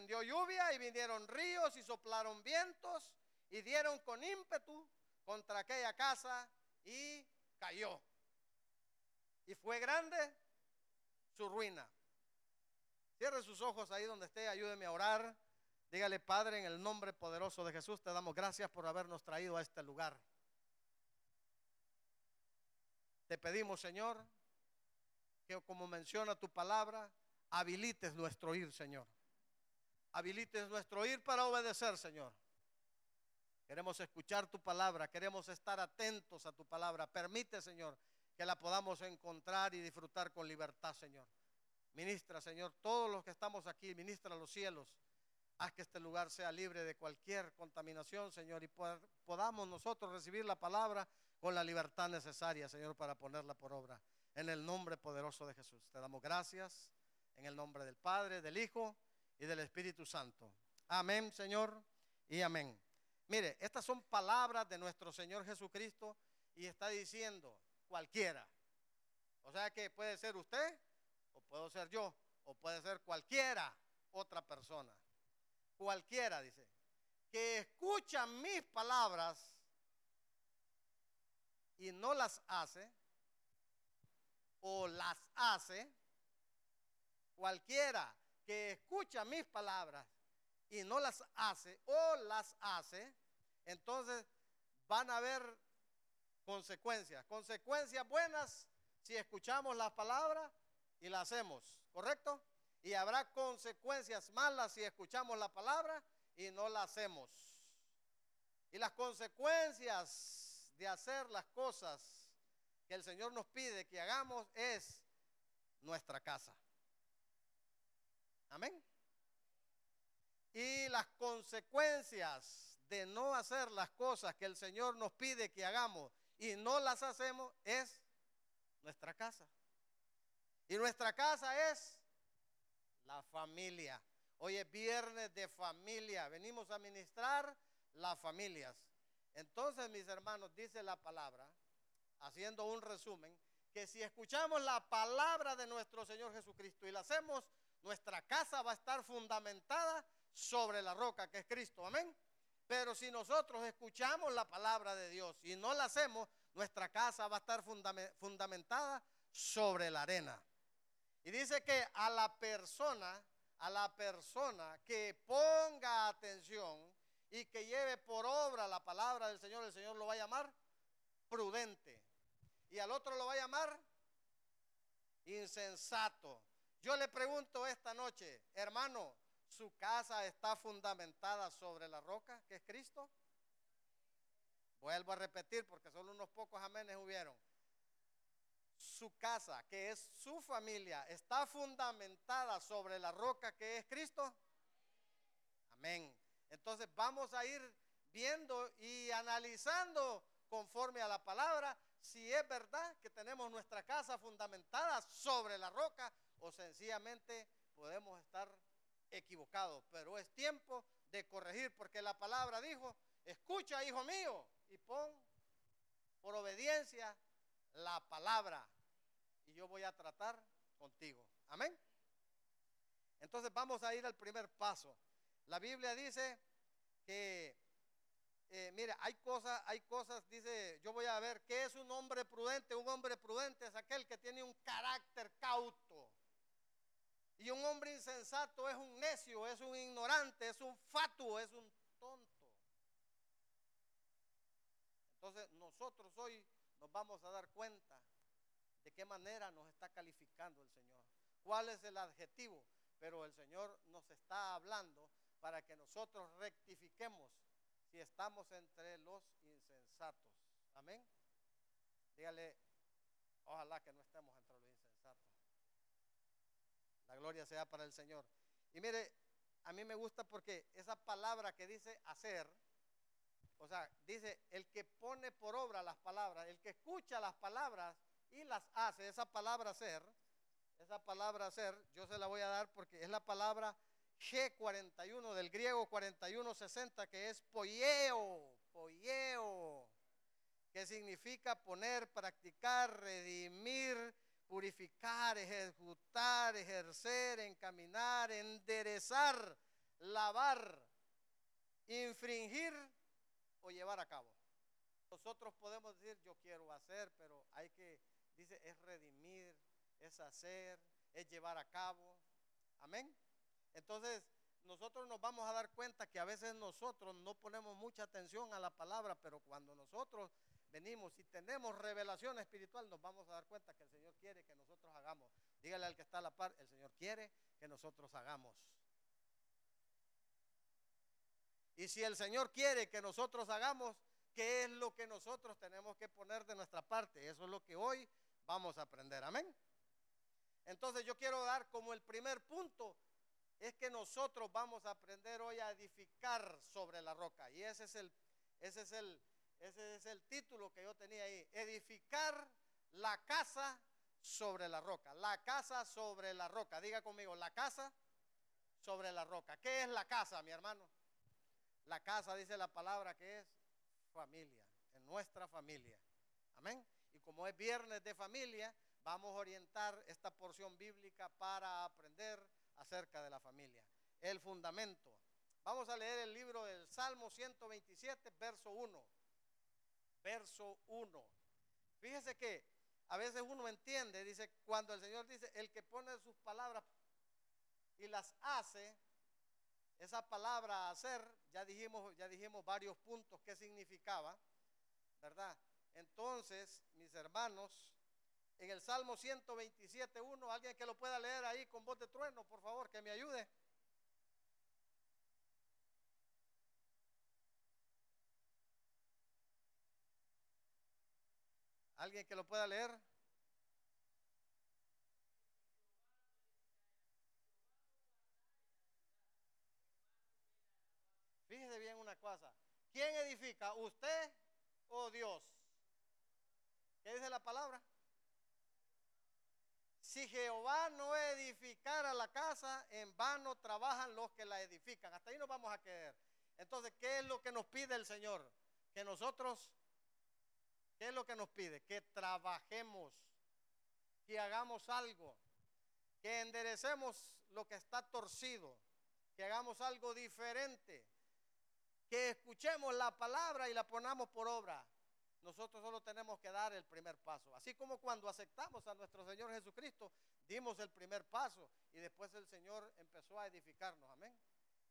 descendió lluvia y vinieron ríos y soplaron vientos y dieron con ímpetu contra aquella casa y cayó. Y fue grande su ruina. Cierre sus ojos ahí donde esté, ayúdeme a orar. Dígale, Padre, en el nombre poderoso de Jesús, te damos gracias por habernos traído a este lugar. Te pedimos, Señor, que como menciona tu palabra, habilites nuestro ir, Señor. Habilites nuestro ir para obedecer, Señor. Queremos escuchar tu palabra, queremos estar atentos a tu palabra. Permite, Señor, que la podamos encontrar y disfrutar con libertad, Señor. Ministra, Señor, todos los que estamos aquí, ministra los cielos. Haz que este lugar sea libre de cualquier contaminación, Señor, y podamos nosotros recibir la palabra con la libertad necesaria, Señor, para ponerla por obra. En el nombre poderoso de Jesús. Te damos gracias. En el nombre del Padre, del Hijo y del Espíritu Santo. Amén, Señor, y amén. Mire, estas son palabras de nuestro Señor Jesucristo y está diciendo cualquiera. O sea que puede ser usted, o puedo ser yo, o puede ser cualquiera otra persona. Cualquiera, dice, que escucha mis palabras y no las hace, o las hace, cualquiera que escucha mis palabras y no las hace o las hace, entonces van a haber consecuencias. Consecuencias buenas si escuchamos las palabras y las hacemos, ¿correcto? Y habrá consecuencias malas si escuchamos la palabra y no la hacemos. Y las consecuencias de hacer las cosas que el Señor nos pide que hagamos es nuestra casa. Amén. Y las consecuencias de no hacer las cosas que el Señor nos pide que hagamos y no las hacemos es nuestra casa. Y nuestra casa es la familia. Hoy es viernes de familia. Venimos a ministrar las familias. Entonces, mis hermanos, dice la palabra, haciendo un resumen, que si escuchamos la palabra de nuestro Señor Jesucristo y la hacemos, nuestra casa va a estar fundamentada sobre la roca que es Cristo. Amén. Pero si nosotros escuchamos la palabra de Dios y no la hacemos, nuestra casa va a estar fundamentada sobre la arena. Y dice que a la persona, a la persona que ponga atención y que lleve por obra la palabra del Señor, el Señor lo va a llamar prudente. Y al otro lo va a llamar insensato. Yo le pregunto esta noche, hermano, ¿su casa está fundamentada sobre la roca que es Cristo? Vuelvo a repetir porque solo unos pocos amenes hubieron. Su casa, que es su familia, está fundamentada sobre la roca que es Cristo. Amén. Entonces vamos a ir viendo y analizando conforme a la palabra si es verdad que tenemos nuestra casa fundamentada sobre la roca o sencillamente podemos estar equivocados. Pero es tiempo de corregir porque la palabra dijo, escucha hijo mío y pon por obediencia la palabra y yo voy a tratar contigo. Amén. Entonces vamos a ir al primer paso. La Biblia dice que, eh, mire, hay cosas, hay cosas, dice, yo voy a ver, ¿qué es un hombre prudente? Un hombre prudente es aquel que tiene un carácter cauto. Y un hombre insensato es un necio, es un ignorante, es un fatuo, es un tonto. Entonces nosotros hoy nos vamos a dar cuenta de qué manera nos está calificando el Señor. ¿Cuál es el adjetivo? Pero el Señor nos está hablando para que nosotros rectifiquemos si estamos entre los insensatos. Amén. Dígale, ojalá que no estemos entre los insensatos. La gloria sea para el Señor. Y mire, a mí me gusta porque esa palabra que dice hacer, o sea, dice el que pone por obra las palabras, el que escucha las palabras y las hace, esa palabra hacer, esa palabra hacer, yo se la voy a dar porque es la palabra G41 del griego 4160 que es poieo, poieo, que significa poner, practicar, redimir, purificar, ejecutar, ejercer, encaminar, enderezar, lavar, infringir o llevar a cabo. Nosotros podemos decir, yo quiero hacer, pero hay que, dice, es redimir, es hacer, es llevar a cabo. Amén. Entonces, nosotros nos vamos a dar cuenta que a veces nosotros no ponemos mucha atención a la palabra, pero cuando nosotros venimos y tenemos revelación espiritual, nos vamos a dar cuenta que el Señor quiere que nosotros hagamos. Dígale al que está a la par, el Señor quiere que nosotros hagamos. Y si el Señor quiere que nosotros hagamos, ¿qué es lo que nosotros tenemos que poner de nuestra parte? Eso es lo que hoy vamos a aprender. Amén. Entonces yo quiero dar como el primer punto, es que nosotros vamos a aprender hoy a edificar sobre la roca. Y ese es el, ese es el, ese es el título que yo tenía ahí. Edificar la casa sobre la roca. La casa sobre la roca. Diga conmigo, la casa sobre la roca. ¿Qué es la casa, mi hermano? La casa dice la palabra que es familia, en nuestra familia. Amén. Y como es viernes de familia, vamos a orientar esta porción bíblica para aprender acerca de la familia. El fundamento. Vamos a leer el libro del Salmo 127, verso 1 verso 1. Fíjese que a veces uno entiende, dice, cuando el Señor dice, el que pone sus palabras y las hace, esa palabra hacer, ya dijimos, ya dijimos varios puntos qué significaba, ¿verdad? Entonces, mis hermanos, en el Salmo 127.1, alguien que lo pueda leer ahí con voz de trueno, por favor, que me ayude. ¿Alguien que lo pueda leer? Fíjese bien una cosa. ¿Quién edifica? ¿Usted o Dios? ¿Qué dice la palabra? Si Jehová no edificara la casa, en vano trabajan los que la edifican. Hasta ahí nos vamos a quedar. Entonces, ¿qué es lo que nos pide el Señor? Que nosotros ¿Qué es lo que nos pide? Que trabajemos, que hagamos algo, que enderecemos lo que está torcido, que hagamos algo diferente, que escuchemos la palabra y la ponamos por obra. Nosotros solo tenemos que dar el primer paso. Así como cuando aceptamos a nuestro Señor Jesucristo, dimos el primer paso y después el Señor empezó a edificarnos. Amén.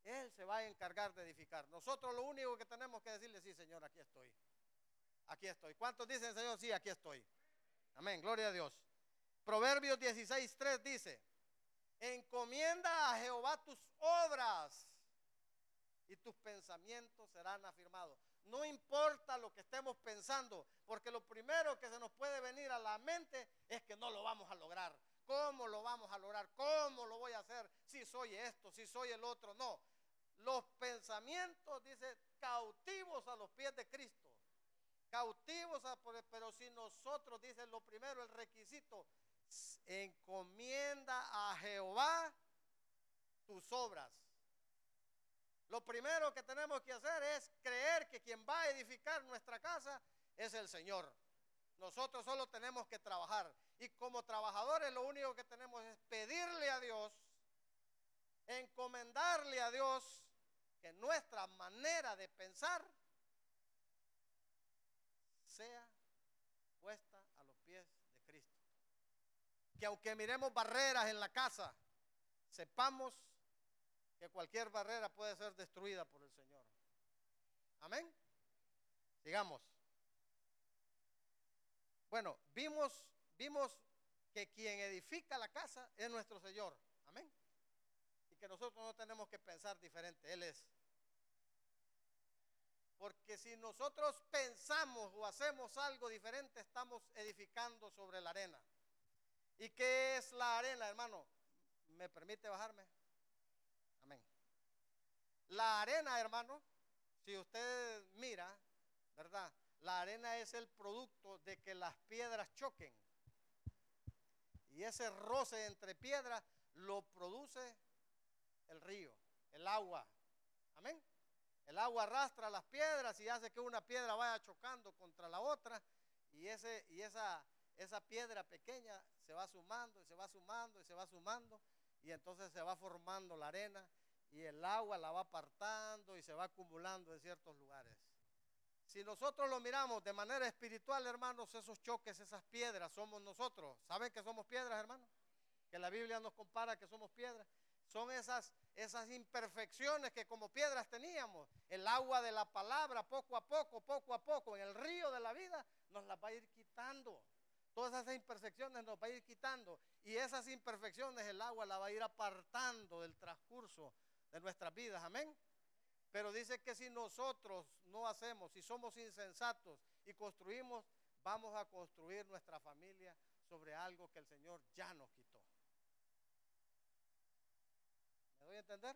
Él se va a encargar de edificar. Nosotros lo único que tenemos que decirle, sí, Señor, aquí estoy. Aquí estoy. ¿Cuántos dicen, Señor? Sí, aquí estoy. Amén, gloria a Dios. Proverbios 16, 3 dice, encomienda a Jehová tus obras y tus pensamientos serán afirmados. No importa lo que estemos pensando, porque lo primero que se nos puede venir a la mente es que no lo vamos a lograr. ¿Cómo lo vamos a lograr? ¿Cómo lo voy a hacer? Si soy esto, si soy el otro. No. Los pensamientos, dice, cautivos a los pies de Cristo cautivos, pero si nosotros, dice lo primero, el requisito, encomienda a Jehová tus obras. Lo primero que tenemos que hacer es creer que quien va a edificar nuestra casa es el Señor. Nosotros solo tenemos que trabajar. Y como trabajadores lo único que tenemos es pedirle a Dios, encomendarle a Dios que nuestra manera de pensar sea puesta a los pies de Cristo. Que aunque miremos barreras en la casa, sepamos que cualquier barrera puede ser destruida por el Señor. Amén. Sigamos. Bueno, vimos, vimos que quien edifica la casa es nuestro Señor. Amén. Y que nosotros no tenemos que pensar diferente. Él es. Porque si nosotros pensamos o hacemos algo diferente, estamos edificando sobre la arena. ¿Y qué es la arena, hermano? ¿Me permite bajarme? Amén. La arena, hermano, si usted mira, ¿verdad? La arena es el producto de que las piedras choquen. Y ese roce entre piedras lo produce el río, el agua. Amén. El agua arrastra las piedras y hace que una piedra vaya chocando contra la otra y, ese, y esa, esa piedra pequeña se va sumando y se va sumando y se va sumando y entonces se va formando la arena y el agua la va apartando y se va acumulando en ciertos lugares. Si nosotros lo miramos de manera espiritual, hermanos, esos choques, esas piedras, somos nosotros. ¿Saben que somos piedras, hermanos? Que la Biblia nos compara que somos piedras. Son esas, esas imperfecciones que como piedras teníamos. El agua de la palabra, poco a poco, poco a poco, en el río de la vida, nos la va a ir quitando. Todas esas imperfecciones nos va a ir quitando. Y esas imperfecciones el agua la va a ir apartando del transcurso de nuestras vidas. Amén. Pero dice que si nosotros no hacemos, si somos insensatos y construimos, vamos a construir nuestra familia sobre algo que el Señor ya nos quitó. ¿Me doy a entender?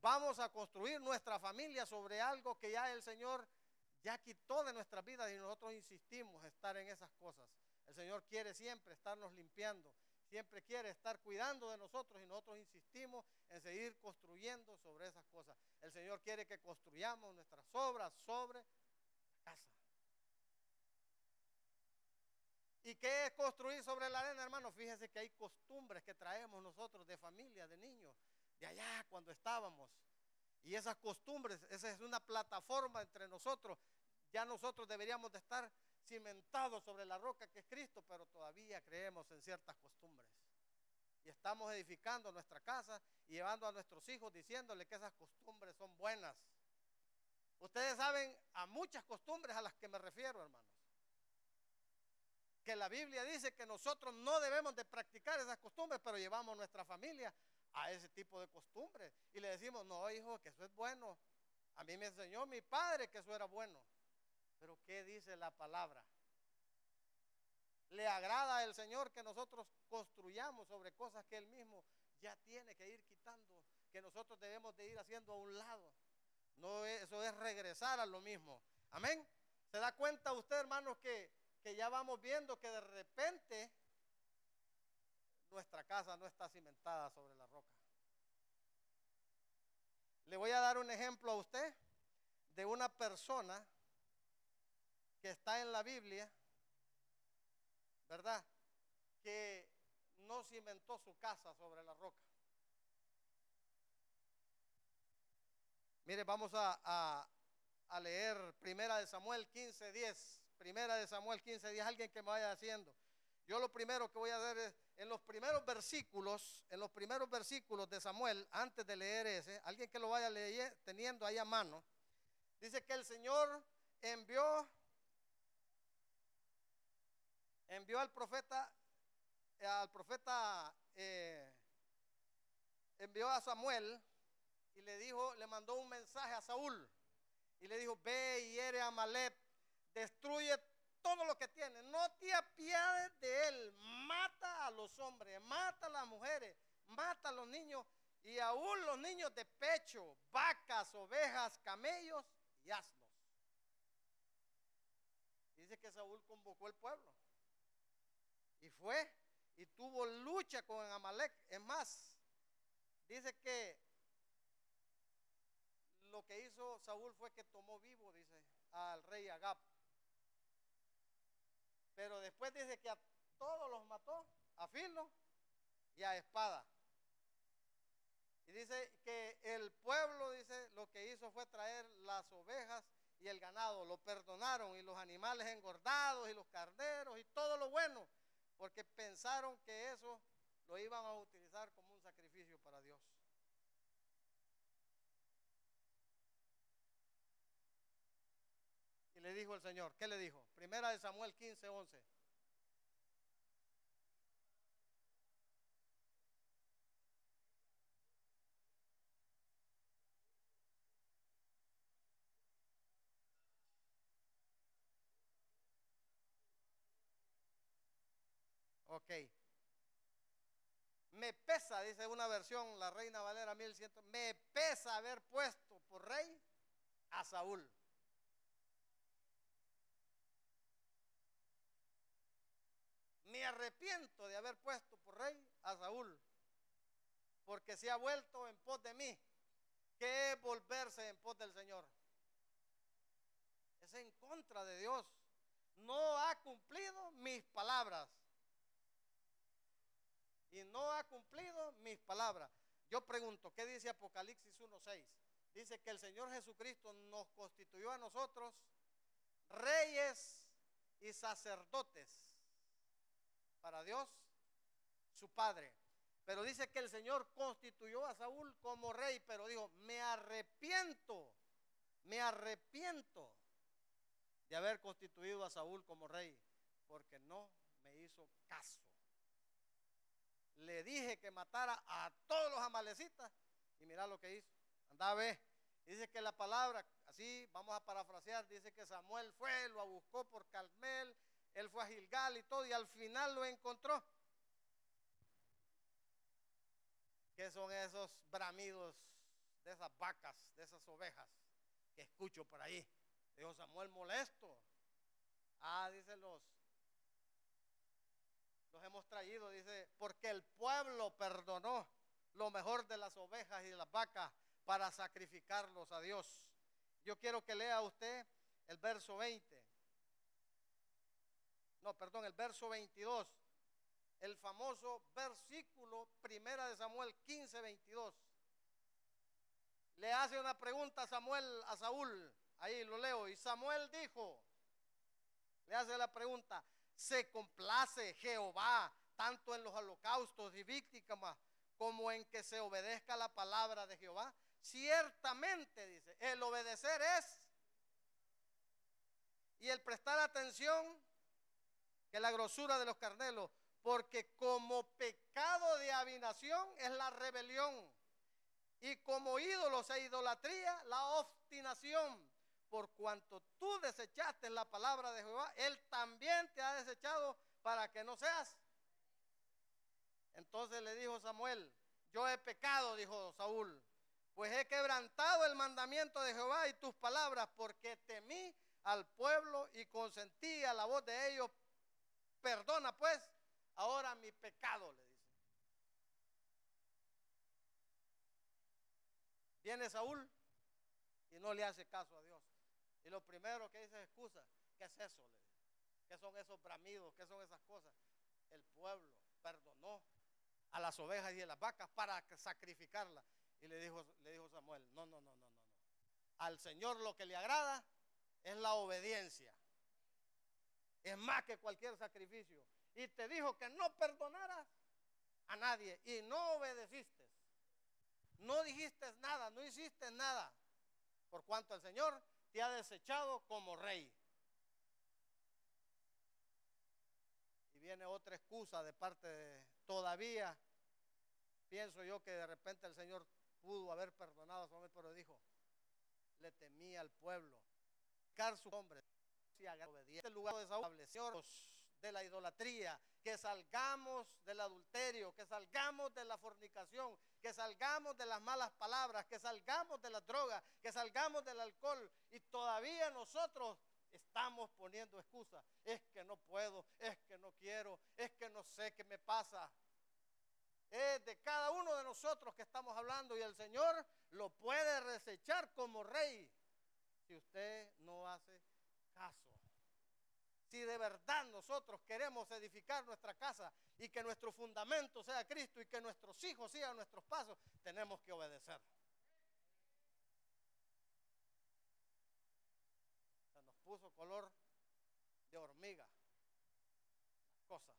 Vamos a construir nuestra familia sobre algo que ya el Señor ya quitó de nuestras vidas y nosotros insistimos en estar en esas cosas. El Señor quiere siempre estarnos limpiando, siempre quiere estar cuidando de nosotros y nosotros insistimos en seguir construyendo sobre esas cosas. El Señor quiere que construyamos nuestras obras sobre la casa. ¿Y qué es construir sobre la arena, hermano? Fíjese que hay costumbres que traemos nosotros de familia, de niños, de allá cuando estábamos. Y esas costumbres, esa es una plataforma entre nosotros. Ya nosotros deberíamos de estar cimentados sobre la roca que es Cristo, pero todavía creemos en ciertas costumbres. Y estamos edificando nuestra casa y llevando a nuestros hijos diciéndole que esas costumbres son buenas. Ustedes saben a muchas costumbres a las que me refiero, hermanos. Que la Biblia dice que nosotros no debemos de practicar esas costumbres, pero llevamos nuestra familia a ese tipo de costumbres. Y le decimos, no, hijo, que eso es bueno. A mí me enseñó mi padre que eso era bueno. Pero ¿qué dice la palabra? Le agrada al Señor que nosotros construyamos sobre cosas que Él mismo ya tiene que ir quitando, que nosotros debemos de ir haciendo a un lado. No eso es regresar a lo mismo. Amén. ¿Se da cuenta usted, hermanos, que, que ya vamos viendo que de repente nuestra casa no está cimentada sobre la roca. Le voy a dar un ejemplo a usted de una persona que está en la Biblia, ¿verdad? Que no cimentó su casa sobre la roca. Mire, vamos a, a, leer Primera de Samuel 15, 10. Primera de Samuel 15, 10. Alguien que me vaya haciendo. Yo lo primero que voy a hacer es, en los primeros versículos, en los primeros versículos de Samuel, antes de leer ese, alguien que lo vaya leyendo, teniendo ahí a mano, dice que el Señor envió, envió al profeta, al profeta, eh, envió a Samuel y le dijo, le mandó un mensaje a Saúl y le dijo, ve y hiere a Malep, destruye todo lo que tiene. No te apiades de él. Mata a los hombres, mata a las mujeres, mata a los niños y aún los niños de pecho, vacas, ovejas, camellos y asnos. Dice que Saúl convocó el pueblo y fue y tuvo lucha con Amalek. Es más, dice que lo que hizo Saúl fue que tomó vivo, dice, al rey Agap. Pero después dice que a todos los mató a filo y a espada. Y dice que el pueblo, dice, lo que hizo fue traer las ovejas y el ganado. Lo perdonaron y los animales engordados y los carneros y todo lo bueno. Porque pensaron que eso lo iban a utilizar como un sacrificio para Dios. Le dijo el Señor? ¿Qué le dijo? Primera de Samuel 15, 11. Ok. Me pesa, dice una versión, la Reina Valera 1100, me pesa haber puesto por rey a Saúl. Me arrepiento de haber puesto por rey a Saúl, porque se ha vuelto en pos de mí. ¿Qué es volverse en pos del Señor? Es en contra de Dios. No ha cumplido mis palabras. y no ha cumplido mis palabras. Yo pregunto, ¿qué dice Apocalipsis 1.6? Dice que el Señor Jesucristo nos constituyó a nosotros reyes y sacerdotes para Dios, su Padre. Pero dice que el Señor constituyó a Saúl como rey, pero dijo, me arrepiento, me arrepiento de haber constituido a Saúl como rey, porque no me hizo caso. Le dije que matara a todos los amalecitas y mira lo que hizo. Andaba a ver. Dice que la palabra, así vamos a parafrasear, dice que Samuel fue, lo buscó por Carmel, él fue a Gilgal y todo, y al final lo encontró. ¿Qué son esos bramidos de esas vacas, de esas ovejas que escucho por ahí? Dijo Samuel molesto. Ah, dice los, los hemos traído, dice, porque el pueblo perdonó lo mejor de las ovejas y de las vacas para sacrificarlos a Dios. Yo quiero que lea usted el verso 20. No, perdón, el verso 22 el famoso versículo primera de Samuel 15, 22. Le hace una pregunta a Samuel, a Saúl, ahí lo leo, y Samuel dijo, le hace la pregunta, ¿se complace Jehová tanto en los holocaustos y víctimas como en que se obedezca la palabra de Jehová? Ciertamente, dice, el obedecer es y el prestar atención que la grosura de los carnelos porque como pecado de adivinación es la rebelión. Y como ídolos e idolatría, la obstinación. Por cuanto tú desechaste la palabra de Jehová, Él también te ha desechado para que no seas. Entonces le dijo Samuel, yo he pecado, dijo Saúl, pues he quebrantado el mandamiento de Jehová y tus palabras, porque temí al pueblo y consentí a la voz de ellos. Perdona pues ahora mi pecado, le dice. Viene Saúl y no le hace caso a Dios. Y lo primero que dice es excusa. ¿Qué es eso? ¿Qué son esos bramidos? ¿Qué son esas cosas? El pueblo perdonó a las ovejas y a las vacas para sacrificarlas. Y le dijo, le dijo Samuel, no, no, no, no, no. Al Señor lo que le agrada es la obediencia. Es más que cualquier sacrificio y te dijo que no perdonaras a nadie y no obedeciste. No dijiste nada, no hiciste nada, por cuanto el Señor te ha desechado como rey. Y viene otra excusa de parte de todavía. Pienso yo que de repente el Señor pudo haber perdonado a su hombre, pero dijo, le temía al pueblo. Car su hombre, si obediente el lugar de Saúl de la idolatría, que salgamos del adulterio, que salgamos de la fornicación, que salgamos de las malas palabras, que salgamos de las drogas, que salgamos del alcohol y todavía nosotros estamos poniendo excusas. Es que no puedo, es que no quiero, es que no sé qué me pasa. Es de cada uno de nosotros que estamos hablando y el Señor lo puede desechar como rey si usted no hace caso si de verdad nosotros queremos edificar nuestra casa y que nuestro fundamento sea Cristo y que nuestros hijos sigan nuestros pasos, tenemos que obedecer. Se nos puso color de hormiga, cosa.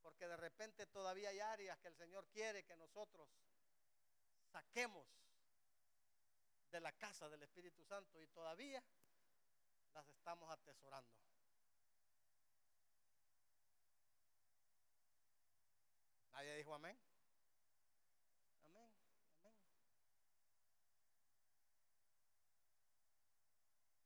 Porque de repente todavía hay áreas que el Señor quiere que nosotros saquemos de la casa del Espíritu Santo y todavía las estamos atesorando. Nadie dijo amén. Amén, amén.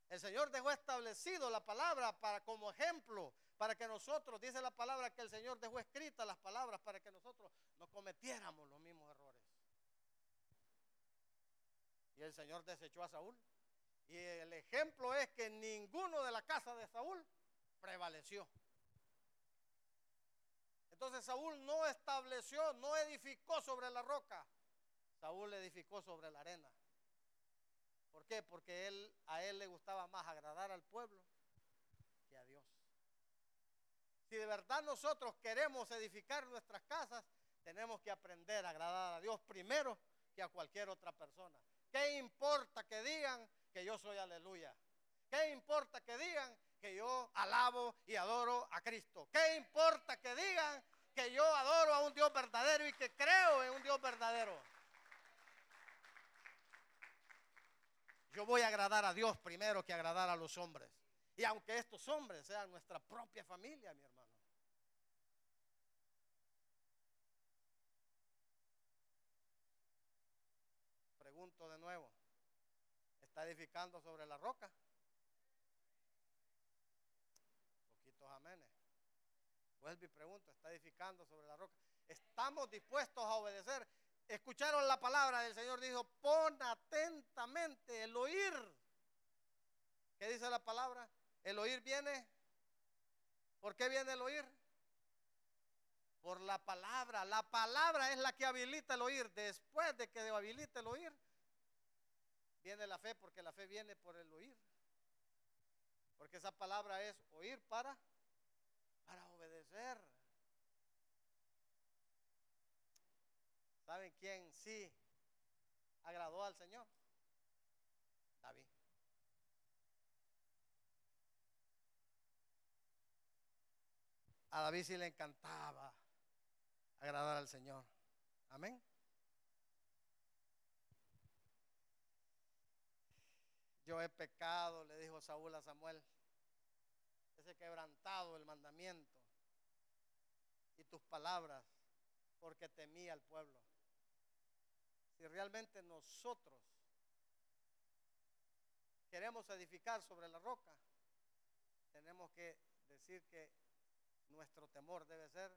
El Señor dejó establecido la palabra para como ejemplo, para que nosotros, dice la palabra que el Señor dejó escritas las palabras para que nosotros no cometiéramos los mismos errores. Y el Señor desechó a Saúl. Y el ejemplo es que ninguno de la casa de Saúl prevaleció. Entonces Saúl no estableció, no edificó sobre la roca. Saúl edificó sobre la arena. ¿Por qué? Porque él, a él le gustaba más agradar al pueblo que a Dios. Si de verdad nosotros queremos edificar nuestras casas, tenemos que aprender a agradar a Dios primero que a cualquier otra persona. ¿Qué importa que digan que yo soy aleluya? ¿Qué importa que digan que yo alabo y adoro a Cristo? ¿Qué importa que digan que yo adoro a un Dios verdadero y que creo en un Dios verdadero? Yo voy a agradar a Dios primero que agradar a los hombres. Y aunque estos hombres sean nuestra propia familia, mi hermano. De nuevo, ¿está edificando sobre la roca? Poquitos amenes. Vuelvo y pregunto, ¿está edificando sobre la roca? ¿Estamos dispuestos a obedecer? Escucharon la palabra del Señor, dijo, pon atentamente el oír. ¿Qué dice la palabra? El oír viene. ¿Por qué viene el oír? Por la palabra. La palabra es la que habilita el oír. Después de que habilita el oír, viene la fe, porque la fe viene por el oír. Porque esa palabra es oír para, para obedecer. ¿Saben quién sí agradó al Señor? David. A David sí le encantaba agradar al Señor. Amén. Yo he pecado, le dijo Saúl a Samuel. Ese quebrantado el mandamiento y tus palabras, porque temía al pueblo. Si realmente nosotros queremos edificar sobre la roca, tenemos que decir que nuestro temor debe ser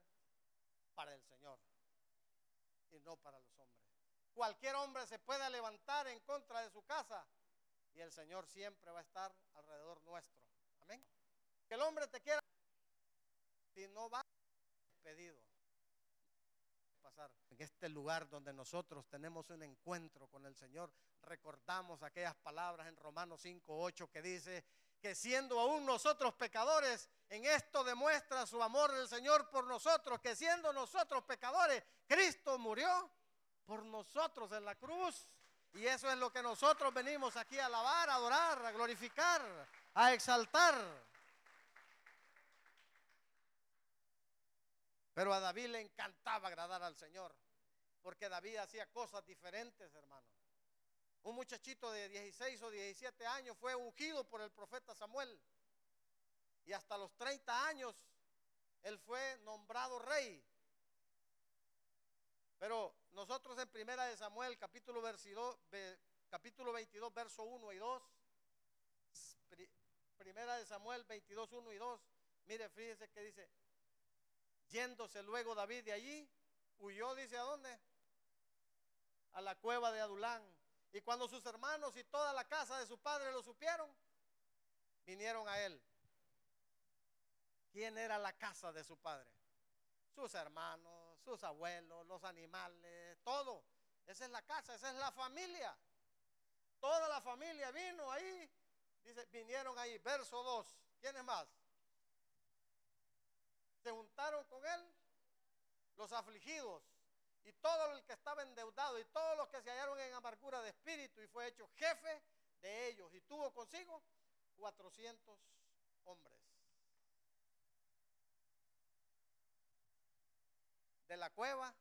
para el Señor y no para los hombres. Cualquier hombre se puede levantar en contra de su casa y el Señor siempre va a estar alrededor nuestro. Amén. Que el hombre te quiera, si no va despedido. Pasar en este lugar donde nosotros tenemos un encuentro con el Señor, recordamos aquellas palabras en Romanos 5, 8 que dice que siendo aún nosotros pecadores, en esto demuestra su amor del Señor por nosotros, que siendo nosotros pecadores, Cristo murió por nosotros en la cruz. Y eso es lo que nosotros venimos aquí a alabar, a adorar, a glorificar, a exaltar. Pero a David le encantaba agradar al Señor, porque David hacía cosas diferentes, hermano. Un muchachito de 16 o 17 años fue ungido por el profeta Samuel. Y hasta los 30 años él fue nombrado rey. Pero nosotros en Primera de Samuel, capítulo, 22, capítulo 22, verso 1 y 2, Primera de Samuel 22, 1 y 2, mire, fíjese que dice, yéndose luego David de allí, huyó, dice, ¿a dónde? A la cueva de Adulán. Y cuando sus hermanos y toda la casa de su padre lo supieron, vinieron a él. ¿Quién era la casa de su padre? Sus hermanos, sus abuelos, los animales, todo. Esa es la casa, esa es la familia. Toda la familia vino ahí. Dice, vinieron ahí. Verso 2. ¿Quiénes más? Se juntaron con él los afligidos y todo el que estaba endeudado y todos los que se hallaron en amargura de espíritu y fue hecho jefe de ellos y tuvo consigo 400 hombres. De la cueva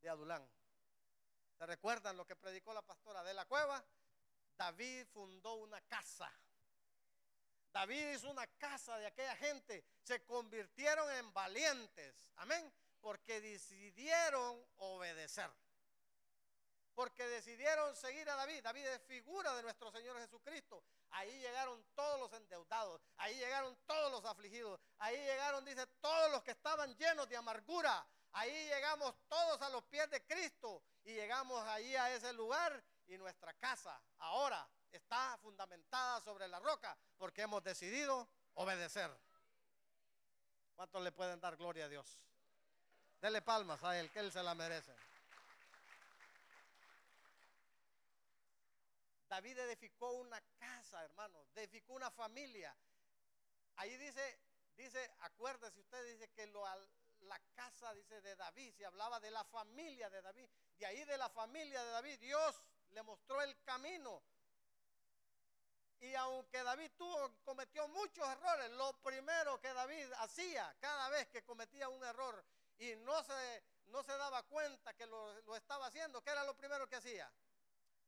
de Adulán. ¿Se recuerdan lo que predicó la pastora? De la cueva, David fundó una casa. David hizo una casa de aquella gente. Se convirtieron en valientes. Amén porque decidieron obedecer. Porque decidieron seguir a David. David es figura de nuestro Señor Jesucristo. Ahí llegaron todos los endeudados. Ahí llegaron todos los afligidos. Ahí llegaron, dice, todos los que estaban llenos de amargura. Ahí llegamos todos a los pies de Cristo. Y llegamos ahí a ese lugar. Y nuestra casa ahora está fundamentada sobre la roca. Porque hemos decidido obedecer. ¿Cuántos le pueden dar gloria a Dios? Dele palmas a él, que él se la merece. David edificó una casa, hermano, edificó una familia. Ahí dice, dice, acuérdese usted, dice que la casa, dice, de David, se hablaba de la familia de David. De ahí de la familia de David, Dios le mostró el camino. Y aunque David tuvo, cometió muchos errores, lo primero que David hacía cada vez que cometía un error y no se, no se daba cuenta que lo, lo estaba haciendo, ¿qué era lo primero que hacía?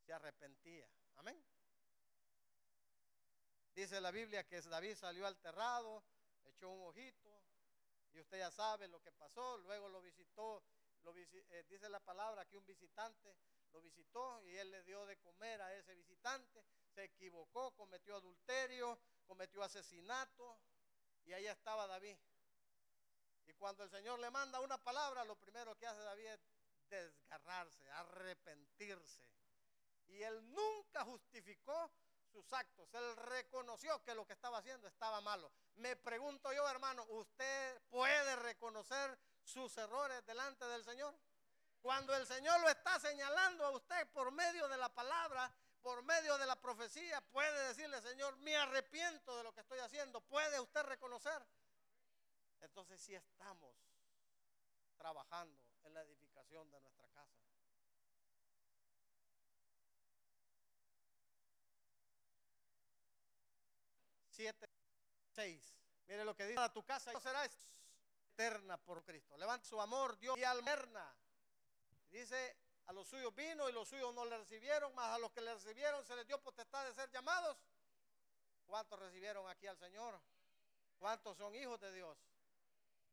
Se arrepentía. Amén. Dice la Biblia que David salió al terrado, echó un ojito, y usted ya sabe lo que pasó. Luego lo visitó, lo eh, dice la palabra que un visitante lo visitó y él le dio de comer a ese visitante. Se equivocó, cometió adulterio, cometió asesinato y ahí estaba David. Y cuando el Señor le manda una palabra, lo primero que hace David es desgarrarse, arrepentirse. Y él nunca justificó sus actos. Él reconoció que lo que estaba haciendo estaba malo. Me pregunto yo, hermano, ¿usted puede reconocer sus errores delante del Señor? Cuando el Señor lo está señalando a usted por medio de la palabra, por medio de la profecía, puede decirle, Señor, me arrepiento de lo que estoy haciendo. ¿Puede usted reconocer? Entonces sí estamos trabajando en la edificación de nuestra casa. Siete, seis. Mire lo que dice a tu casa será eterna por Cristo. Levanta su amor, Dios y almerna. Dice, a los suyos vino y los suyos no le recibieron, mas a los que le recibieron se les dio potestad de ser llamados. ¿Cuántos recibieron aquí al Señor? ¿Cuántos son hijos de Dios?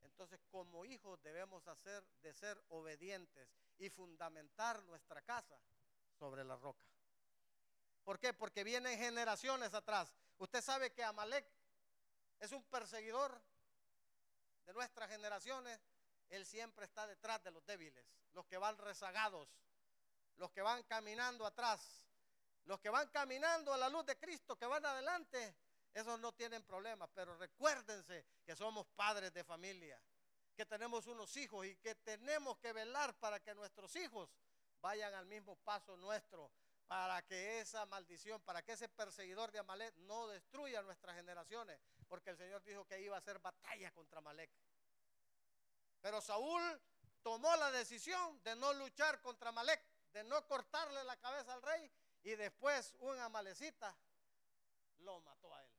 Entonces, como hijos debemos hacer de ser obedientes y fundamentar nuestra casa sobre la roca. ¿Por qué? Porque vienen generaciones atrás. Usted sabe que Amalek es un perseguidor de nuestras generaciones. Él siempre está detrás de los débiles, los que van rezagados, los que van caminando atrás, los que van caminando a la luz de Cristo, que van adelante. Esos no tienen problemas, pero recuérdense que somos padres de familia, que tenemos unos hijos y que tenemos que velar para que nuestros hijos vayan al mismo paso nuestro, para que esa maldición, para que ese perseguidor de Amalek no destruya nuestras generaciones, porque el Señor dijo que iba a hacer batalla contra Amalek. Pero Saúl tomó la decisión de no luchar contra Amalek, de no cortarle la cabeza al rey, y después un amalecita lo mató a él.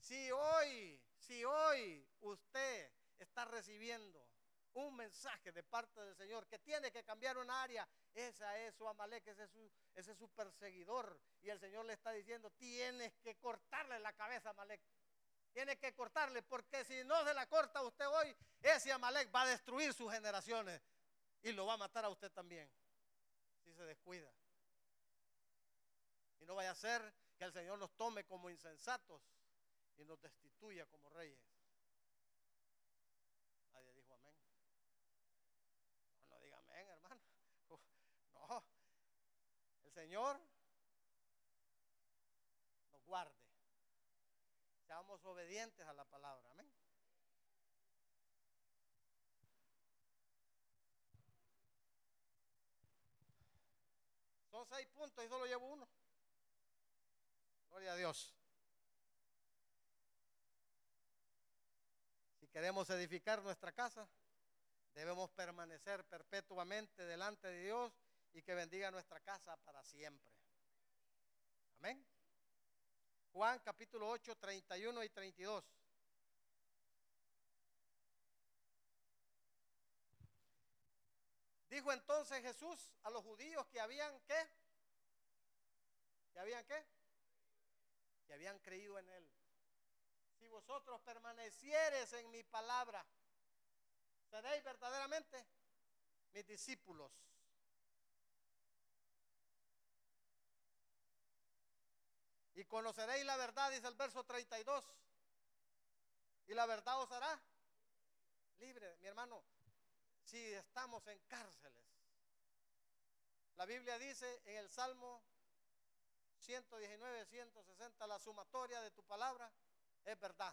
Si hoy, si hoy usted está recibiendo un mensaje de parte del Señor que tiene que cambiar un área. Esa es su Amalek, ese es su, ese es su perseguidor. Y el Señor le está diciendo, tienes que cortarle la cabeza a Amalek. Tiene que cortarle, porque si no se la corta usted hoy, ese Amalek va a destruir sus generaciones y lo va a matar a usted también, si se descuida. Y no vaya a ser que el Señor nos tome como insensatos y nos destituya como reyes. Señor nos guarde. Seamos obedientes a la palabra. Amén. Son seis puntos y solo llevo uno. Gloria a Dios. Si queremos edificar nuestra casa, debemos permanecer perpetuamente delante de Dios y que bendiga nuestra casa para siempre. Amén. Juan capítulo 8, 31 y 32. Dijo entonces Jesús a los judíos que habían qué? ¿Que habían qué? Que habían creído en él. Si vosotros permanecieres en mi palabra, seréis verdaderamente mis discípulos Y conoceréis la verdad, dice el verso 32. Y la verdad os hará libre, mi hermano, si estamos en cárceles. La Biblia dice en el Salmo 119, 160, la sumatoria de tu palabra es verdad.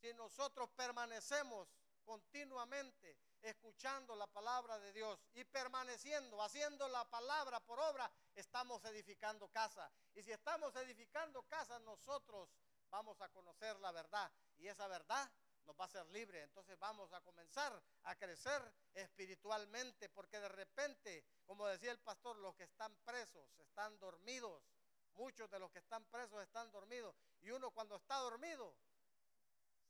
Si nosotros permanecemos continuamente escuchando la palabra de Dios y permaneciendo, haciendo la palabra por obra, estamos edificando casa. Y si estamos edificando casa, nosotros vamos a conocer la verdad y esa verdad nos va a hacer libre. Entonces vamos a comenzar a crecer espiritualmente porque de repente, como decía el pastor, los que están presos están dormidos. Muchos de los que están presos están dormidos. Y uno cuando está dormido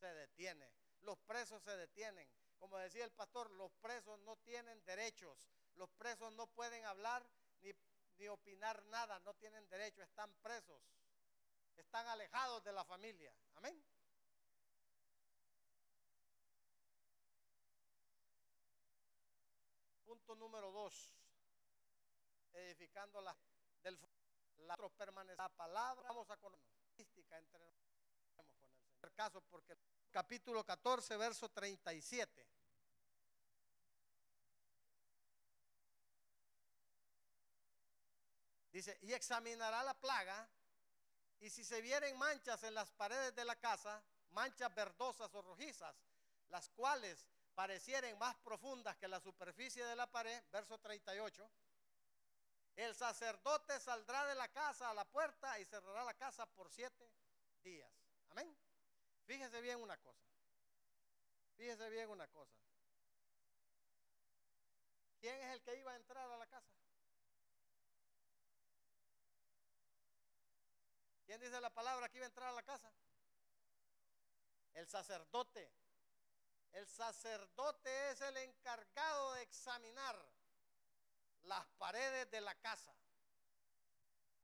se detiene. Los presos se detienen. Como decía el pastor, los presos no tienen derechos. Los presos no pueden hablar ni, ni opinar nada. No tienen derecho. Están presos. Están alejados de la familia. Amén. Punto número dos. Edificando la del la permanece la palabra. Vamos a conocer entre nosotros. Caso porque capítulo 14, verso 37. Dice, y examinará la plaga, y si se vieren manchas en las paredes de la casa, manchas verdosas o rojizas, las cuales parecieren más profundas que la superficie de la pared, verso 38, el sacerdote saldrá de la casa a la puerta y cerrará la casa por siete días. Amén. Fíjese bien una cosa. Fíjese bien una cosa. ¿Quién es el que iba a entrar a la casa? ¿Quién dice la palabra que iba a entrar a la casa? El sacerdote. El sacerdote es el encargado de examinar las paredes de la casa.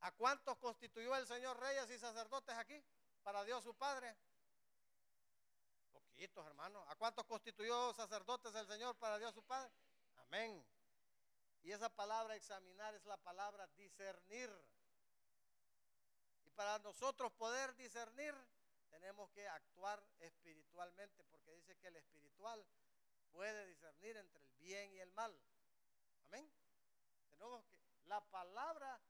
¿A cuántos constituyó el Señor reyes y sacerdotes aquí? Para Dios su Padre. Hermanos. ¿A cuántos constituyó sacerdotes el Señor para Dios su Padre? Amén. Y esa palabra examinar es la palabra discernir para nosotros poder discernir, tenemos que actuar espiritualmente, porque dice que el espiritual puede discernir entre el bien y el mal. Amén. Tenemos que, la palabra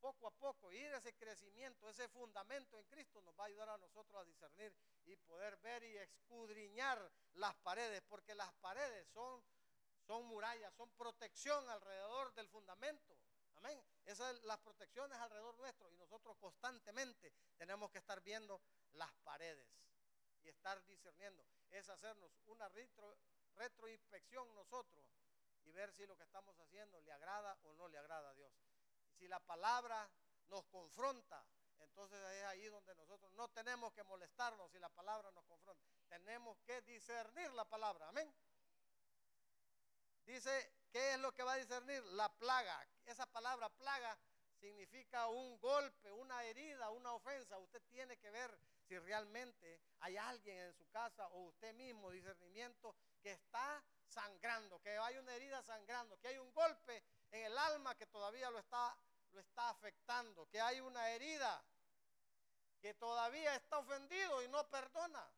poco a poco, ir ese crecimiento, ese fundamento en Cristo nos va a ayudar a nosotros a discernir y poder ver y escudriñar las paredes, porque las paredes son, son murallas, son protección alrededor del fundamento. Amén. Esas son las protecciones alrededor nuestro y nosotros constantemente tenemos que estar viendo las paredes y estar discerniendo. Es hacernos una retro, retroinspección nosotros y ver si lo que estamos haciendo le agrada o no le agrada a Dios. Si la palabra nos confronta, entonces es ahí donde nosotros no tenemos que molestarnos si la palabra nos confronta. Tenemos que discernir la palabra. Amén. Dice, ¿qué es lo que va a discernir? La plaga. Esa palabra plaga significa un golpe, una herida, una ofensa. Usted tiene que ver si realmente hay alguien en su casa o usted mismo, discernimiento, que está sangrando, que hay una herida sangrando, que hay un golpe en el alma que todavía lo está, lo está afectando, que hay una herida que todavía está ofendido y no perdona.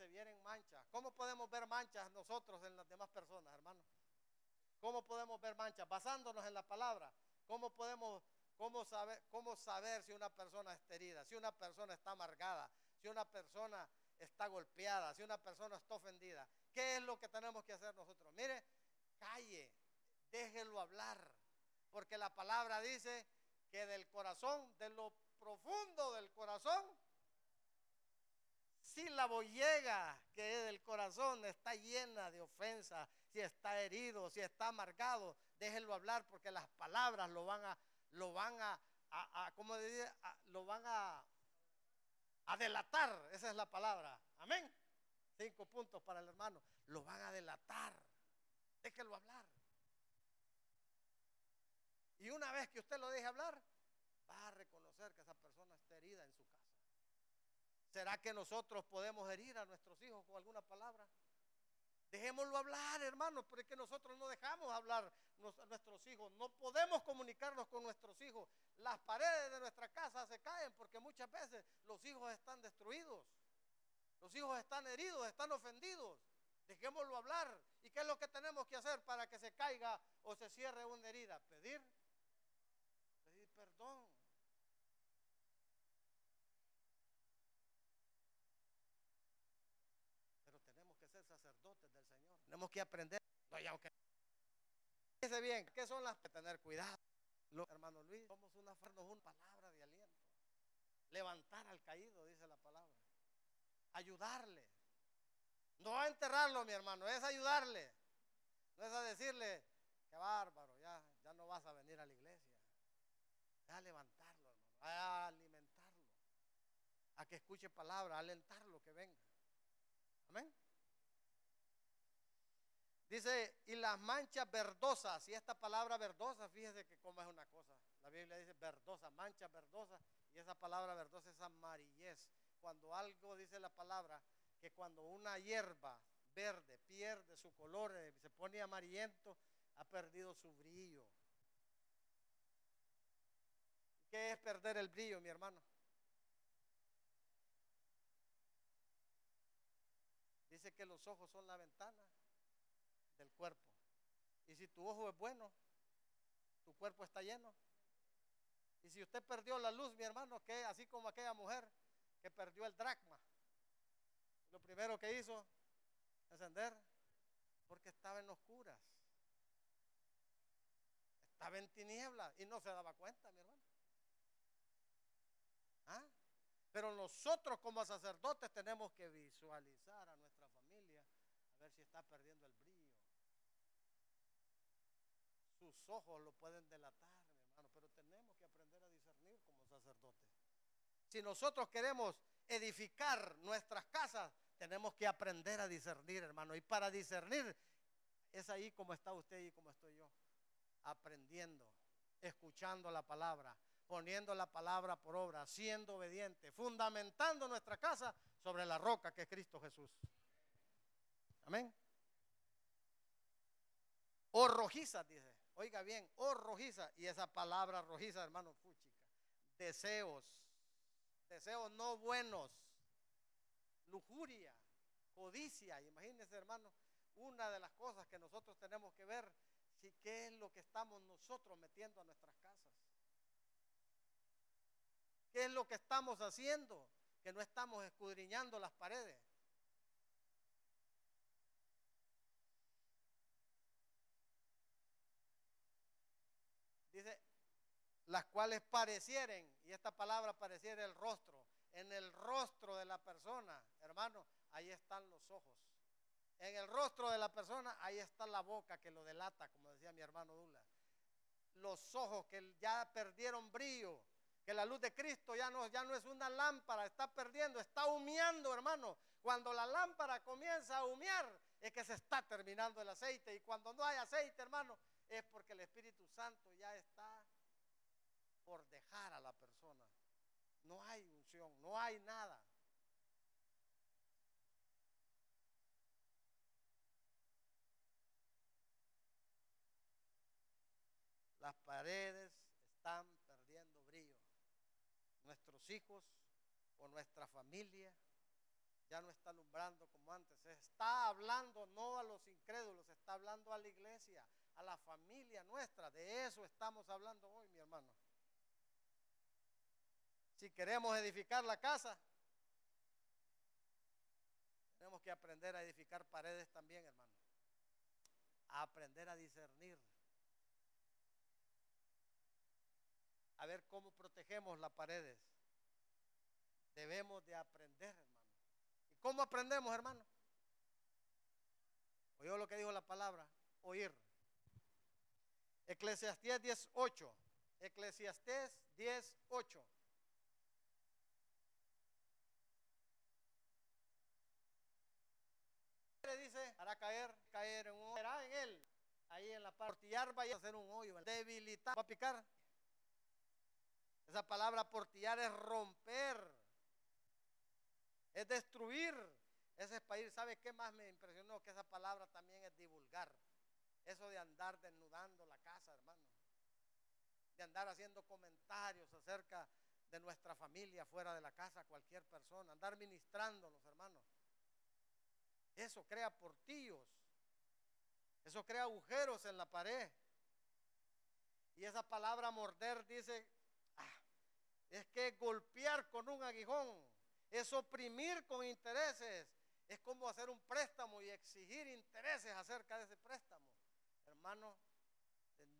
se vienen manchas. ¿Cómo podemos ver manchas nosotros en las demás personas, hermano? ¿Cómo podemos ver manchas? Basándonos en la palabra. ¿Cómo podemos cómo saber, cómo saber si una persona está herida, si una persona está amargada, si una persona está golpeada, si una persona está ofendida? ¿Qué es lo que tenemos que hacer nosotros? Mire, calle, déjelo hablar. Porque la palabra dice que del corazón, de lo profundo del corazón, si la bollega que es del corazón está llena de ofensa, si está herido, si está amargado, déjenlo hablar porque las palabras lo van a, lo van a, ¿cómo dice? lo van a, a delatar. Esa es la palabra. Amén. Cinco puntos para el hermano. Lo van a delatar. Déjenlo hablar. Y una vez que usted lo deje hablar, va a reconocer que esa persona está herida en su casa. ¿Será que nosotros podemos herir a nuestros hijos con alguna palabra? Dejémoslo hablar, hermanos, porque nosotros no dejamos hablar a nuestros hijos. No podemos comunicarnos con nuestros hijos. Las paredes de nuestra casa se caen porque muchas veces los hijos están destruidos. Los hijos están heridos, están ofendidos. Dejémoslo hablar. ¿Y qué es lo que tenemos que hacer para que se caiga o se cierre una herida? Pedir, pedir perdón. Que aprender. No, aunque bien, ¿qué son las que tener cuidado? Hermano Luis, somos una, una palabra de aliento. Levantar al caído, dice la palabra. Ayudarle. No a enterrarlo, mi hermano, es ayudarle. No es a decirle, qué bárbaro, ya, ya no vas a venir a la iglesia. Es a levantarlo, a alimentarlo, a que escuche palabra, a alentarlo que venga. Amén. Dice, y las manchas verdosas, y esta palabra verdosa, fíjese que como es una cosa. La Biblia dice verdosa, manchas verdosas, y esa palabra verdosa es amarillez. Cuando algo dice la palabra, que cuando una hierba verde pierde su color, eh, se pone amarillento, ha perdido su brillo. ¿Qué es perder el brillo, mi hermano? Dice que los ojos son la ventana del cuerpo. Y si tu ojo es bueno, tu cuerpo está lleno. Y si usted perdió la luz, mi hermano, que así como aquella mujer que perdió el dracma, lo primero que hizo, encender, porque estaba en oscuras. Estaba en tinieblas y no se daba cuenta, mi hermano. ¿Ah? Pero nosotros como sacerdotes tenemos que visualizar a nuestra familia, a ver si está perdiendo el brillo sus ojos lo pueden delatar, hermano, pero tenemos que aprender a discernir como sacerdotes. Si nosotros queremos edificar nuestras casas, tenemos que aprender a discernir, hermano. Y para discernir, es ahí como está usted y como estoy yo, aprendiendo, escuchando la palabra, poniendo la palabra por obra, siendo obediente, fundamentando nuestra casa sobre la roca que es Cristo Jesús. Amén. O rojiza, dice. Oiga bien, oh rojiza, y esa palabra rojiza, hermano, fuchica, deseos, deseos no buenos, lujuria, codicia, imagínense, hermano, una de las cosas que nosotros tenemos que ver, si qué es lo que estamos nosotros metiendo a nuestras casas. ¿Qué es lo que estamos haciendo? Que no estamos escudriñando las paredes. Las cuales parecieren, y esta palabra pareciera el rostro, en el rostro de la persona, hermano, ahí están los ojos. En el rostro de la persona, ahí está la boca que lo delata, como decía mi hermano Dula. Los ojos que ya perdieron brillo, que la luz de Cristo ya no, ya no es una lámpara, está perdiendo, está humeando, hermano. Cuando la lámpara comienza a humear, es que se está terminando el aceite. Y cuando no hay aceite, hermano, es porque el Espíritu Santo ya está por dejar a la persona. No hay unción, no hay nada. Las paredes están perdiendo brillo. Nuestros hijos o nuestra familia ya no está alumbrando como antes. Está hablando no a los incrédulos, está hablando a la iglesia, a la familia nuestra. De eso estamos hablando hoy, mi hermano. Si queremos edificar la casa, tenemos que aprender a edificar paredes también, hermano. A aprender a discernir. A ver cómo protegemos las paredes. Debemos de aprender, hermano. ¿Y cómo aprendemos, hermano? Oyó lo que dijo la palabra, oír. Eclesiastés 10.8. Eclesiastés 10.8. dice, hará caer, caer en un será en él. Ahí en la portillar vaya a hacer un hoyo, debilitar, va a picar. Esa palabra portillar es romper, es destruir. Ese ir, ¿sabe qué más me impresionó? Que esa palabra también es divulgar. Eso de andar desnudando la casa, hermano. De andar haciendo comentarios acerca de nuestra familia fuera de la casa, cualquier persona. Andar ministrándonos, hermanos. Eso crea portillos. Eso crea agujeros en la pared. Y esa palabra morder dice, ah, es que golpear con un aguijón, es oprimir con intereses, es como hacer un préstamo y exigir intereses acerca de ese préstamo. Hermano,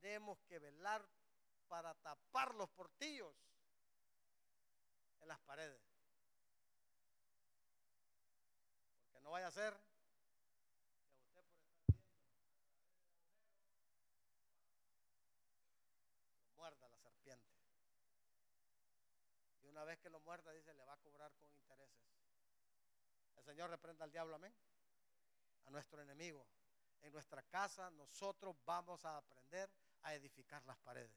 tenemos que velar para tapar los portillos en las paredes. Porque no vaya a ser que usted por estar viendo lo muerda la serpiente. Y una vez que lo muerda, dice, le va a cobrar con intereses. El Señor reprenda al diablo, amén. A nuestro enemigo. En nuestra casa nosotros vamos a aprender a edificar las paredes,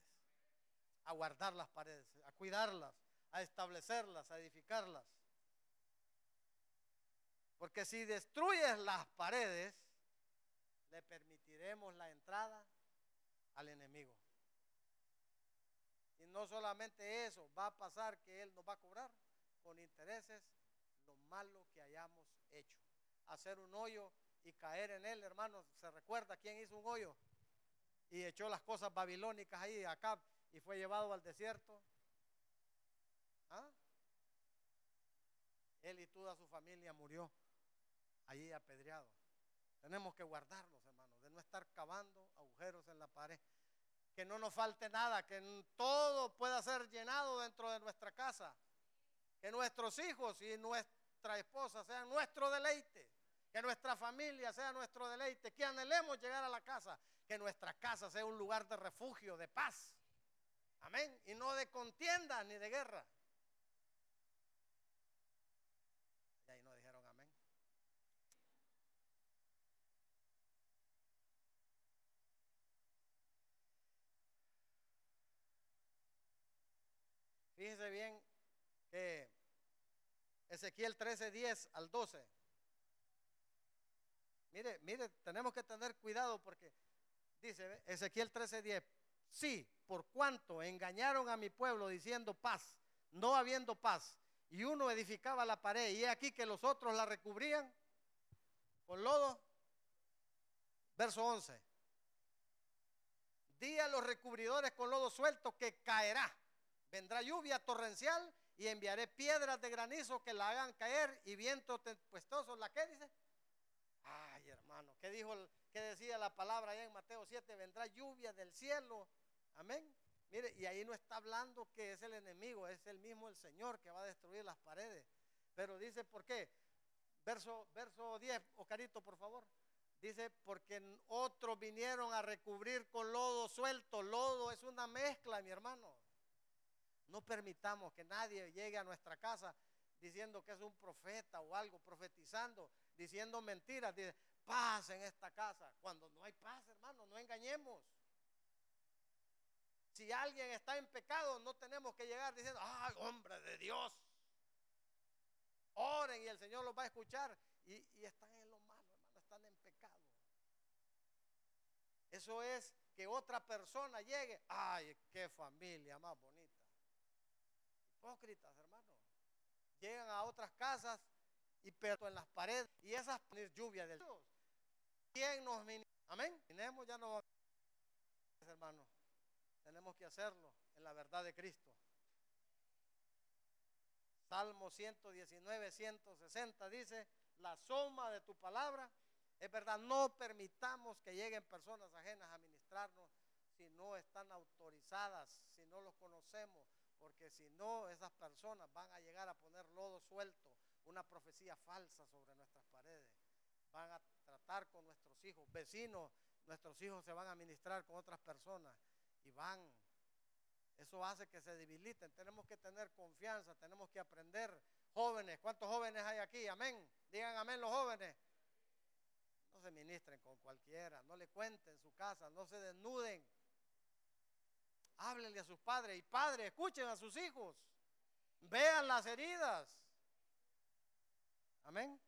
a guardar las paredes, a cuidarlas, a establecerlas, a edificarlas. Porque si destruyes las paredes, le permitiremos la entrada al enemigo. Y no solamente eso, va a pasar que Él nos va a cobrar con intereses lo malo que hayamos hecho. Hacer un hoyo y caer en él, hermanos. ¿Se recuerda quién hizo un hoyo? Y echó las cosas babilónicas ahí acá y fue llevado al desierto. ¿Ah? Él y toda su familia murió allí apedreado. Tenemos que guardarnos, hermanos, de no estar cavando agujeros en la pared. Que no nos falte nada, que todo pueda ser llenado dentro de nuestra casa. Que nuestros hijos y nuestra esposa sean nuestro deleite. Que nuestra familia sea nuestro deleite. Que anhelemos llegar a la casa. Que nuestra casa sea un lugar de refugio, de paz. Amén. Y no de contienda ni de guerra. Y ahí no dijeron amén. Bien que Ezequiel 13, 10 al 12. Mire, mire, tenemos que tener cuidado porque dice Ezequiel 13, 10. Sí, por cuanto engañaron a mi pueblo diciendo paz, no habiendo paz, y uno edificaba la pared, y he aquí que los otros la recubrían con lodo. Verso 11. Di a los recubridores con lodo suelto que caerá. Vendrá lluvia torrencial y enviaré piedras de granizo que la hagan caer y viento tempestuoso. ¿La qué dice? Ay, hermano, ¿qué dijo, qué decía la palabra allá en Mateo 7? Vendrá lluvia del cielo. Amén. Mire, y ahí no está hablando que es el enemigo, es el mismo el Señor que va a destruir las paredes. Pero dice, ¿por qué? Verso, verso 10, Ocarito, por favor. Dice, porque otros vinieron a recubrir con lodo suelto. Lodo es una mezcla, mi hermano. No permitamos que nadie llegue a nuestra casa diciendo que es un profeta o algo, profetizando, diciendo mentiras. Dice, paz en esta casa. Cuando no hay paz, hermano, no engañemos. Si alguien está en pecado, no tenemos que llegar diciendo, ay, hombre de Dios. Oren y el Señor los va a escuchar. Y, y están en lo malo, hermano, están en pecado. Eso es que otra persona llegue, ay, qué familia más bonita. Hipócritas, hermano. Llegan a otras casas y pero en las paredes y esas lluvia del Dios. ¿Quién nos Amén. Tenemos ya no hermano. Tenemos que hacerlo en la verdad de Cristo. Salmo 119, 160 dice, la suma de tu palabra es verdad, no permitamos que lleguen personas ajenas a ministrarnos si no están autorizadas, si no los conocemos, porque si no, esas personas van a llegar a poner lodo suelto, una profecía falsa sobre nuestras paredes. Van a tratar con nuestros hijos, vecinos, nuestros hijos se van a ministrar con otras personas y van. Eso hace que se debiliten. Tenemos que tener confianza, tenemos que aprender. Jóvenes, ¿cuántos jóvenes hay aquí? Amén. Digan amén los jóvenes. No se ministren con cualquiera, no le cuenten su casa, no se desnuden. Háblenle a sus padres y padres, escuchen a sus hijos. Vean las heridas. Amén.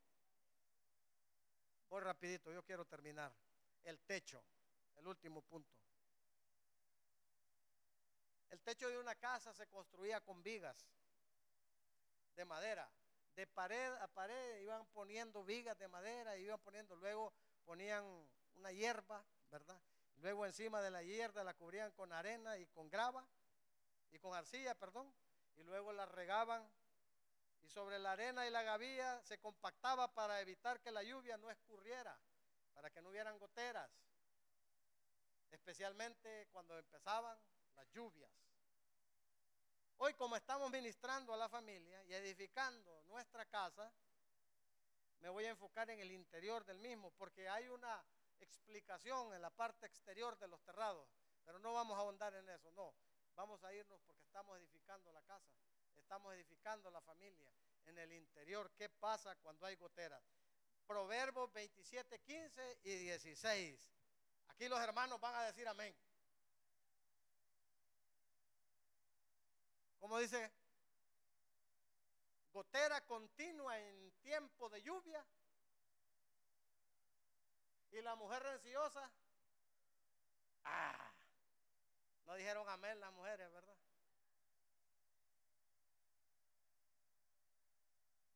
Voy rapidito, yo quiero terminar. El techo, el último punto. El techo de una casa se construía con vigas de madera. De pared a pared iban poniendo vigas de madera, iban poniendo, luego ponían una hierba, ¿verdad? Luego encima de la hierba la cubrían con arena y con grava y con arcilla, perdón, y luego la regaban y sobre la arena y la gavilla se compactaba para evitar que la lluvia no escurriera, para que no hubieran goteras, especialmente cuando empezaban las lluvias. Hoy como estamos ministrando a la familia y edificando nuestra casa, me voy a enfocar en el interior del mismo, porque hay una explicación en la parte exterior de los terrados, pero no vamos a ahondar en eso, no. Vamos a irnos porque estamos edificando la casa, estamos edificando la familia en el interior. ¿Qué pasa cuando hay goteras? Proverbios 27, 15 y 16. Aquí los hermanos van a decir amén. ¿Cómo dice? Gotera continua en tiempo de lluvia. Y la mujer renciosa. Ah, no dijeron amén las mujeres, ¿verdad?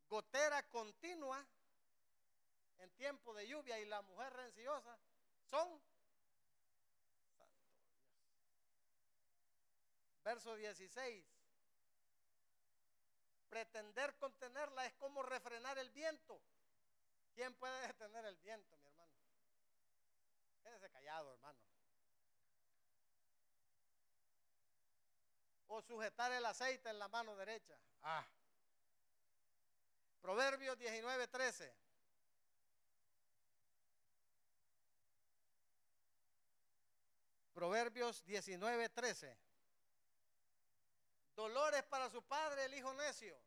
Gotera continua en tiempo de lluvia y la mujer renciosa son Verso 16. Pretender contenerla es como refrenar el viento. ¿Quién puede detener el viento? Quédese callado, hermano. O sujetar el aceite en la mano derecha. Ah. Proverbios 19, 13. Proverbios 19, 13. Dolores para su padre, el hijo necio.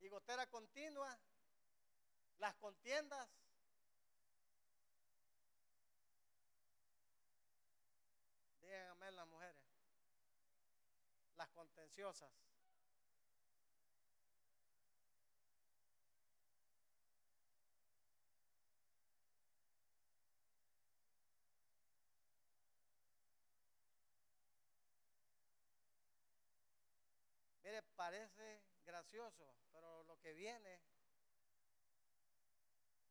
Y gotera continua, las contiendas. Díganme las mujeres. Mire, parece gracioso, pero lo que viene,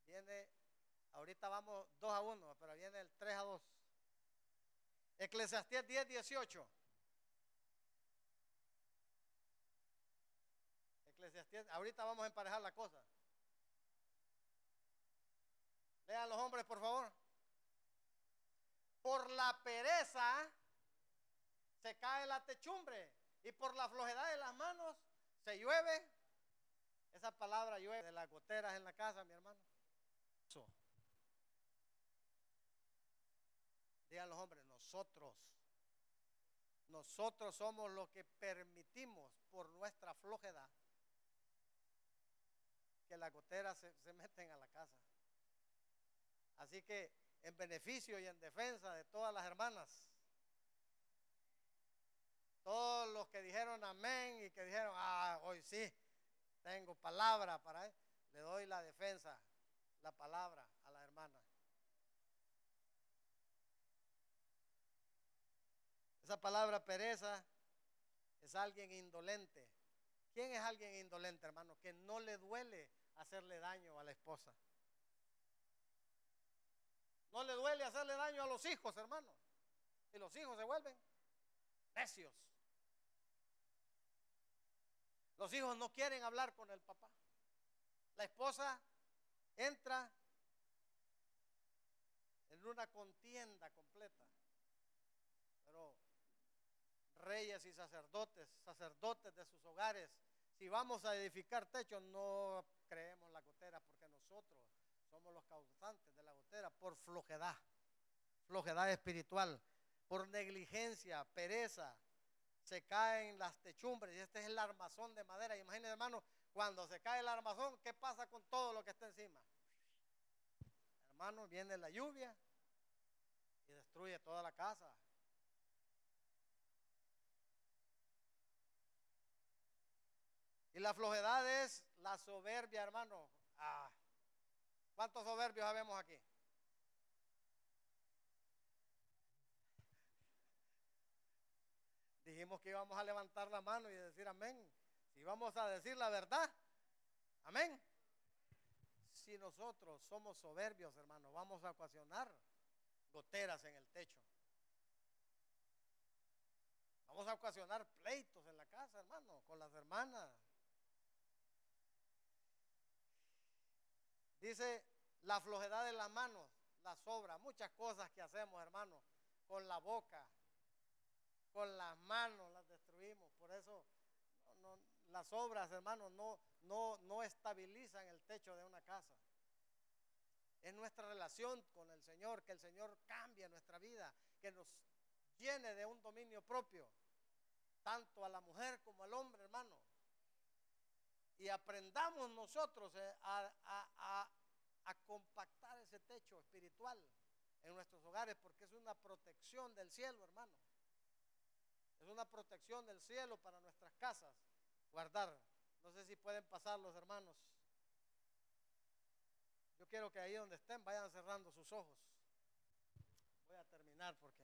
viene, ahorita vamos 2 a 1, pero viene el 3 a 2. Eclesiastés 10, 18. Eclesiastés, ahorita vamos a emparejar la cosa. Lean los hombres, por favor. Por la pereza se cae la techumbre y por la flojedad de las manos se llueve. Esa palabra llueve de las goteras en la casa, mi hermano. Digan los hombres, nosotros, nosotros somos los que permitimos por nuestra flojedad que las goteras se, se meten a la casa. Así que en beneficio y en defensa de todas las hermanas, todos los que dijeron amén y que dijeron, ah, hoy sí, tengo palabra para él, le doy la defensa, la palabra a la hermana. Esa palabra pereza es alguien indolente. ¿Quién es alguien indolente, hermano? Que no le duele hacerle daño a la esposa. No le duele hacerle daño a los hijos, hermano. Y los hijos se vuelven necios. Los hijos no quieren hablar con el papá. La esposa entra en una contienda completa. Pero reyes y sacerdotes, sacerdotes de sus hogares, si vamos a edificar techos, no creemos la gotera porque nosotros somos los causantes de la gotera por flojedad, flojedad espiritual, por negligencia, pereza, se caen las techumbres y este es el armazón de madera. Imagínense, hermano, cuando se cae el armazón, ¿qué pasa con todo lo que está encima? Hermano, viene la lluvia y destruye toda la casa. Y la flojedad es la soberbia, hermano. Ah, ¿Cuántos soberbios habemos aquí? Dijimos que íbamos a levantar la mano y decir amén. Si vamos a decir la verdad, amén. Si nosotros somos soberbios, hermano, vamos a ocasionar goteras en el techo. Vamos a ocasionar pleitos en la casa, hermano, con las hermanas. Dice la flojedad de las manos, la sobra, muchas cosas que hacemos, hermano, con la boca, con las manos las destruimos. Por eso las obras, hermanos, no, no, no estabilizan el techo de una casa. Es nuestra relación con el Señor, que el Señor cambie nuestra vida, que nos llene de un dominio propio, tanto a la mujer como al hombre, hermano. Y aprendamos nosotros eh, a, compactar ese techo espiritual en nuestros hogares, porque es una protección del cielo, hermano. Es una protección del cielo para nuestras casas. Guardar. No sé si pueden pasar los hermanos. Yo quiero que ahí donde estén vayan cerrando sus ojos. Voy a terminar porque